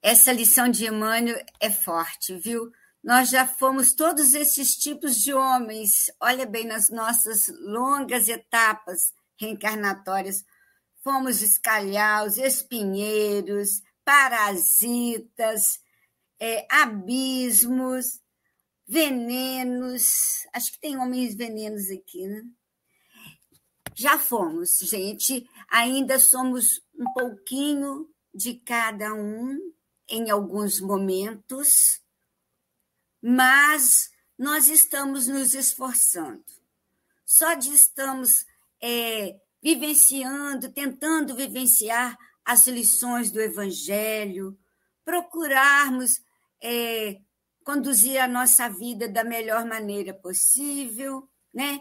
Essa lição de Emmanuel é forte, viu? Nós já fomos todos esses tipos de homens. Olha bem, nas nossas longas etapas reencarnatórias, fomos escalhaus, espinheiros, parasitas, é, abismos, venenos. Acho que tem homens venenos aqui, né? Já fomos, gente. Ainda somos um pouquinho de cada um em alguns momentos, mas nós estamos nos esforçando. Só de estamos é, vivenciando, tentando vivenciar as lições do Evangelho, procurarmos é, conduzir a nossa vida da melhor maneira possível, né?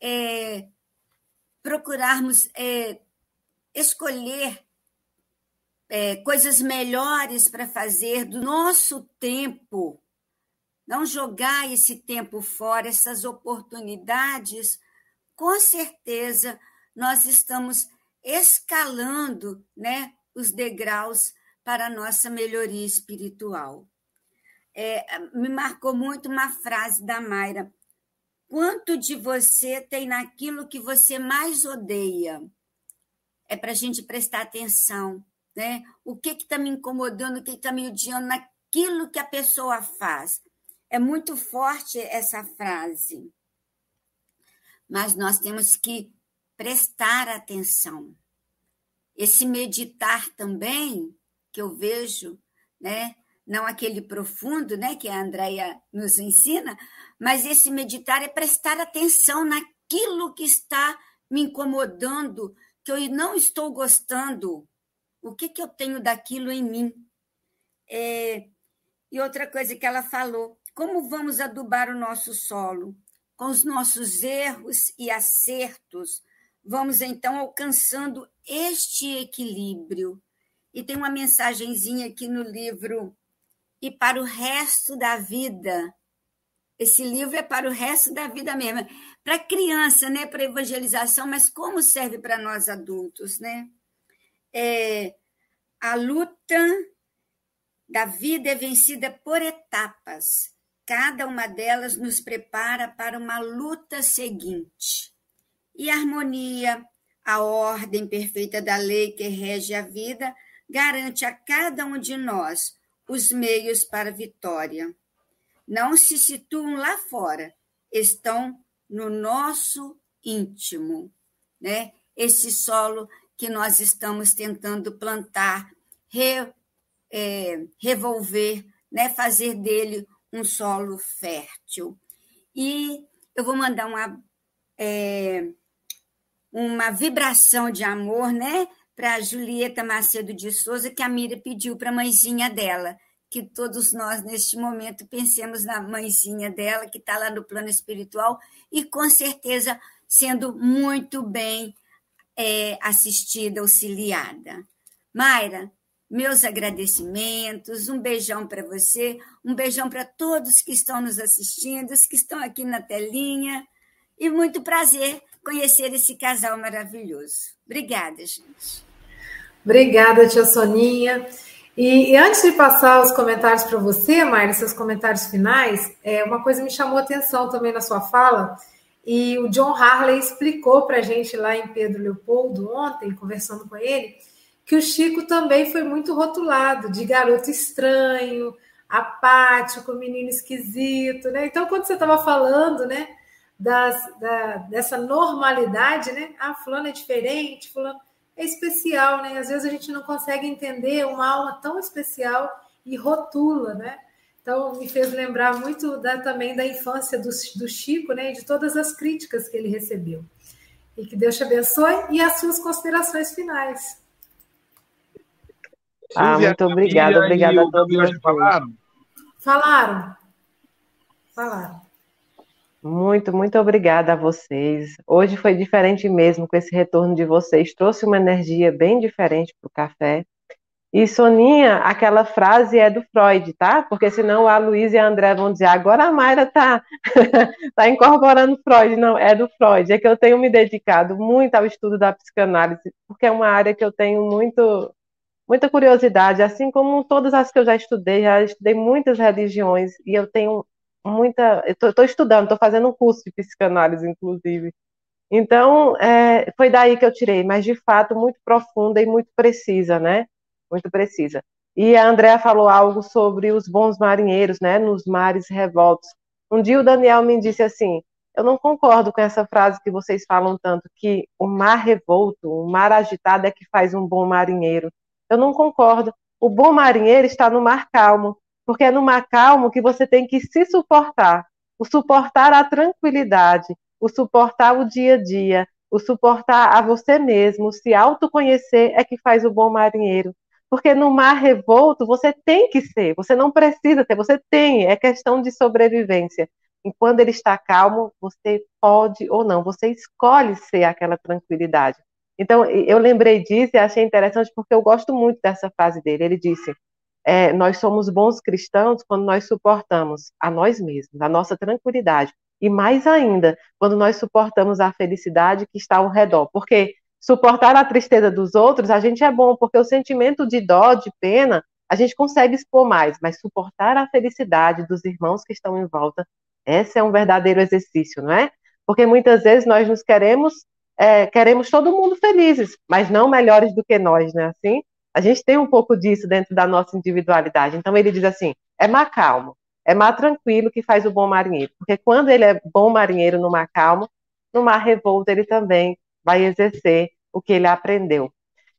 É, procurarmos é, escolher é, coisas melhores para fazer do nosso tempo, não jogar esse tempo fora, essas oportunidades, com certeza nós estamos escalando né, os degraus para a nossa melhoria espiritual. É, me marcou muito uma frase da Mayra. Quanto de você tem naquilo que você mais odeia? É para a gente prestar atenção. Né? O que está me incomodando, o que está me odiando naquilo que a pessoa faz. É muito forte essa frase. Mas nós temos que prestar atenção. Esse meditar também que eu vejo, né? Não aquele profundo, né, que a Andrea nos ensina, mas esse meditar é prestar atenção naquilo que está me incomodando, que eu não estou gostando. O que, que eu tenho daquilo em mim? É... E outra coisa que ela falou: como vamos adubar o nosso solo? Com os nossos erros e acertos, vamos então alcançando este equilíbrio e tem uma mensagenzinha aqui no livro E para o resto da vida. Esse livro é para o resto da vida mesmo. Para criança, né? Para evangelização, mas como serve para nós adultos, né? É, a luta da vida é vencida por etapas. Cada uma delas nos prepara para uma luta seguinte. E a harmonia, a ordem perfeita da lei que rege a vida, garante a cada um de nós os meios para a vitória. Não se situam lá fora, estão no nosso íntimo, né? Esse solo que nós estamos tentando plantar, re, é, revolver, né? Fazer dele um solo fértil. E eu vou mandar uma é, uma vibração de amor, né? Para Julieta Macedo de Souza, que a Mira pediu para a mãezinha dela, que todos nós, neste momento, pensemos na mãezinha dela, que está lá no plano espiritual, e com certeza sendo muito bem é, assistida, auxiliada. Mayra, meus agradecimentos, um beijão para você, um beijão para todos que estão nos assistindo, os que estão aqui na telinha, e muito prazer conhecer esse casal maravilhoso. Obrigada, gente. Obrigada, tia Soninha. E, e antes de passar os comentários para você, Mayra, seus comentários finais, é, uma coisa me chamou a atenção também na sua fala, e o John Harley explicou para a gente lá em Pedro Leopoldo ontem, conversando com ele, que o Chico também foi muito rotulado de garoto estranho, apático, menino esquisito, né? Então, quando você estava falando, né, das, da, dessa normalidade, né? Ah, fulano é diferente, fulano é especial, né? Às vezes a gente não consegue entender uma alma tão especial e rotula, né? Então me fez lembrar muito da, também da infância do, do Chico, né? E de todas as críticas que ele recebeu. E que Deus te abençoe e as suas considerações finais. Ah, muito obrigada, obrigada a todos. Falaram? Falaram. Falaram. Muito, muito obrigada a vocês. Hoje foi diferente mesmo com esse retorno de vocês. Trouxe uma energia bem diferente para o café. E Soninha, aquela frase é do Freud, tá? Porque senão a Luísa e a André vão dizer, agora a Mayra tá, tá incorporando Freud. Não, é do Freud. É que eu tenho me dedicado muito ao estudo da psicanálise, porque é uma área que eu tenho muito, muita curiosidade, assim como todas as que eu já estudei, já estudei muitas religiões, e eu tenho muita. Eu estou estudando, estou fazendo um curso de psicanálise, inclusive. Então, é, foi daí que eu tirei, mas de fato muito profunda e muito precisa, né? Muito precisa. E a Andrea falou algo sobre os bons marinheiros, né? Nos mares revoltos. Um dia o Daniel me disse assim: eu não concordo com essa frase que vocês falam tanto, que o mar revolto, o mar agitado é que faz um bom marinheiro. Eu não concordo. O bom marinheiro está no mar calmo, porque é no mar calmo que você tem que se suportar, o suportar a tranquilidade, o suportar o dia a dia, o suportar a você mesmo, se autoconhecer é que faz o bom marinheiro. Porque no mar revolto você tem que ser, você não precisa ser, você tem, é questão de sobrevivência. E quando ele está calmo, você pode ou não, você escolhe ser aquela tranquilidade. Então, eu lembrei disso e achei interessante porque eu gosto muito dessa frase dele. Ele disse: é, Nós somos bons cristãos quando nós suportamos a nós mesmos, a nossa tranquilidade. E mais ainda, quando nós suportamos a felicidade que está ao redor. Porque suportar a tristeza dos outros, a gente é bom, porque o sentimento de dó, de pena, a gente consegue expor mais, mas suportar a felicidade dos irmãos que estão em volta, esse é um verdadeiro exercício, não é? Porque muitas vezes nós nos queremos é, queremos todo mundo felizes, mas não melhores do que nós, né? Assim, a gente tem um pouco disso dentro da nossa individualidade. Então ele diz assim: é mar calmo, é mar tranquilo que faz o bom marinheiro, porque quando ele é bom marinheiro no mar calmo, no mar revolto ele também vai exercer o que ele aprendeu.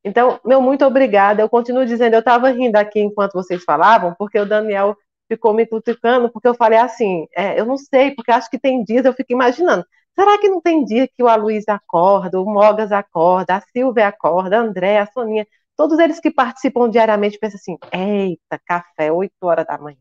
Então, meu muito obrigada. Eu continuo dizendo, eu estava rindo aqui enquanto vocês falavam, porque o Daniel ficou me cutucando, porque eu falei assim, é, eu não sei, porque acho que tem dias eu fico imaginando. Será que não tem dia que o Aloysio acorda, o Mogas acorda, a Silvia acorda, a André, a Soninha, todos eles que participam diariamente pensam assim, eita, café, 8 horas da manhã.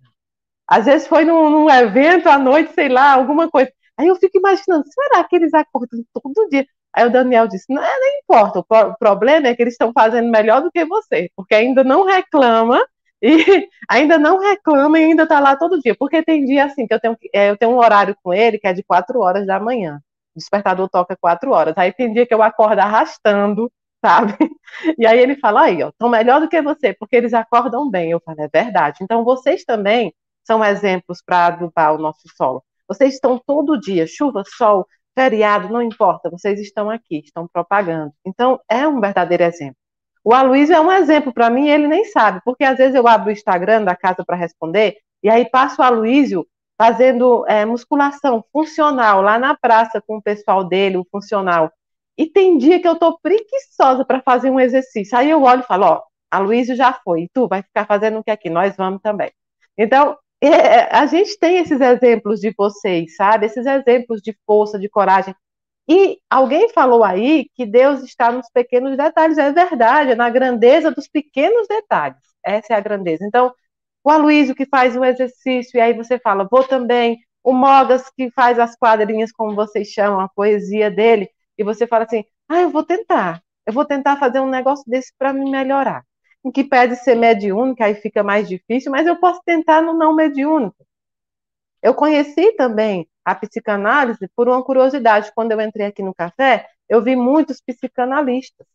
Às vezes foi num, num evento à noite, sei lá, alguma coisa. Aí eu fico imaginando, será que eles acordam todo dia? Aí o Daniel disse, não, nem importa, o, pro, o problema é que eles estão fazendo melhor do que você, porque ainda não reclama e ainda não reclama e ainda está lá todo dia, porque tem dia assim que eu tenho, é, eu tenho um horário com ele que é de quatro horas da manhã. O despertador toca quatro horas. Aí tem dia que eu acordo arrastando, sabe? E aí ele fala, aí, ó, estão melhor do que você, porque eles acordam bem. Eu falo, é verdade. Então vocês também são exemplos para adubar o nosso solo. Vocês estão todo dia, chuva, sol, feriado, não importa, vocês estão aqui, estão propagando. Então é um verdadeiro exemplo. O Aloysio é um exemplo para mim, ele nem sabe, porque às vezes eu abro o Instagram da casa para responder, e aí passo o Aloysio fazendo é, musculação funcional lá na praça com o pessoal dele, o funcional. E tem dia que eu tô preguiçosa para fazer um exercício. Aí eu olho e falo, ó, a Luísa já foi, tu vai ficar fazendo o que aqui? Nós vamos também. Então, é, a gente tem esses exemplos de vocês, sabe? Esses exemplos de força, de coragem. E alguém falou aí que Deus está nos pequenos detalhes. É verdade, é na grandeza dos pequenos detalhes. Essa é a grandeza. Então, o Aloysio que faz um exercício, e aí você fala, vou também. O Mogas que faz as quadrinhas, como vocês chamam, a poesia dele, e você fala assim, ah, eu vou tentar. Eu vou tentar fazer um negócio desse para me melhorar. Em que pede ser mediúnico, aí fica mais difícil, mas eu posso tentar no não mediúnico. Eu conheci também a psicanálise por uma curiosidade. Quando eu entrei aqui no café, eu vi muitos psicanalistas.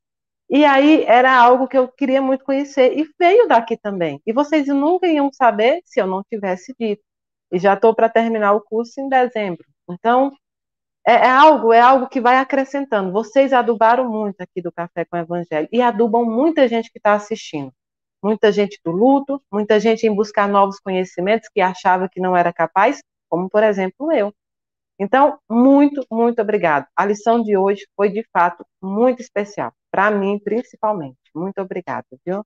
E aí era algo que eu queria muito conhecer e veio daqui também. E vocês nunca iam saber se eu não tivesse dito. E já estou para terminar o curso em dezembro. Então, é, é, algo, é algo que vai acrescentando. Vocês adubaram muito aqui do Café com o Evangelho e adubam muita gente que está assistindo. Muita gente do luto, muita gente em buscar novos conhecimentos que achava que não era capaz, como por exemplo eu. Então, muito, muito obrigado. A lição de hoje foi, de fato, muito especial. Para mim, principalmente. Muito obrigada, viu?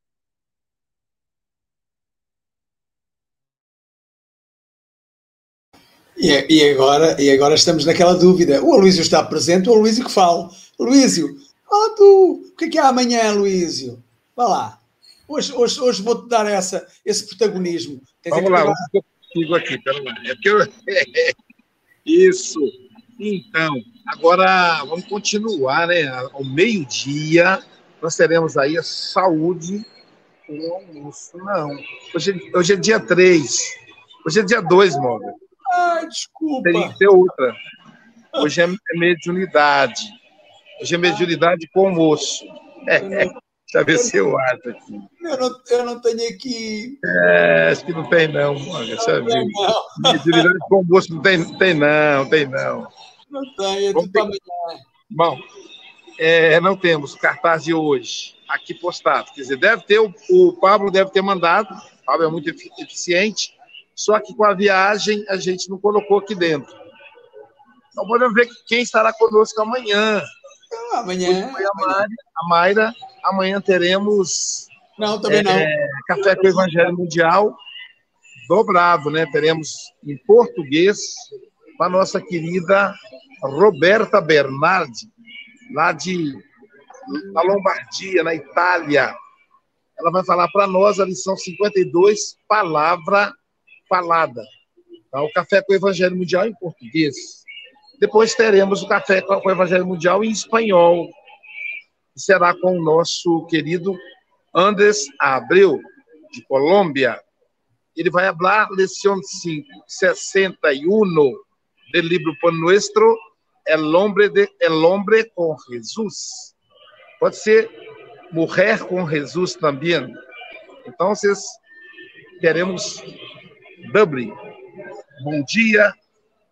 E, e, agora, e agora estamos naquela dúvida. O Aloísio está presente, o Aloísio que fala. Aloísio, fala tu. O que é que há amanhã, Aloísio? Vá lá. Hoje, hoje, hoje vou-te dar essa, esse protagonismo. Tens Vamos lá, vamos eu consigo aqui, pera lá. É porque eu... Isso. Então, agora vamos continuar, né? Ao meio-dia, nós teremos aí a saúde com almoço. Não. Hoje, hoje é dia 3. Hoje é dia 2, Móvel. Desculpa. Tem que ter outra. Hoje é mediunidade. Hoje é mediunidade com almoço. É, é. Deixa eu ver se eu acho aqui. Eu não, eu não tenho aqui. É, acho que não tem, não, mano. Deixa eu ver. Mediunidade com almoço não tem, tem, não, tem, não. Não tem, é tudo ter... amanhã. Bom, é, não temos cartaz de hoje aqui postado. Quer dizer, deve ter, o, o Pablo deve ter mandado. O Pablo é muito eficiente só que com a viagem a gente não colocou aqui dentro. Então podemos ver quem estará conosco amanhã. Ah, amanhã. A, Mayra, a Mayra, amanhã teremos. Não, também é, não. Café com o Evangelho Mundial dobrado, né? Teremos em português com a nossa querida Roberta Bernardi, lá de na Lombardia, na Itália. Ela vai falar para nós a lição 52, palavra falada. Tá? O Café com o Evangelho Mundial em português. Depois teremos o Café com o Evangelho Mundial em espanhol. Será com o nosso querido Andrés Abreu, de Colômbia. Ele vai falar lição 61 do livro Pan Nuestro, El Hombre, de, El Hombre com Jesus. Pode ser Mulher com Jesus também. Então, vocês queremos Dublin. Bom dia,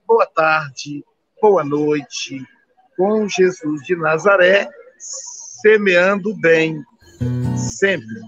boa tarde, boa noite, com Jesus de Nazaré, semeando bem, sempre.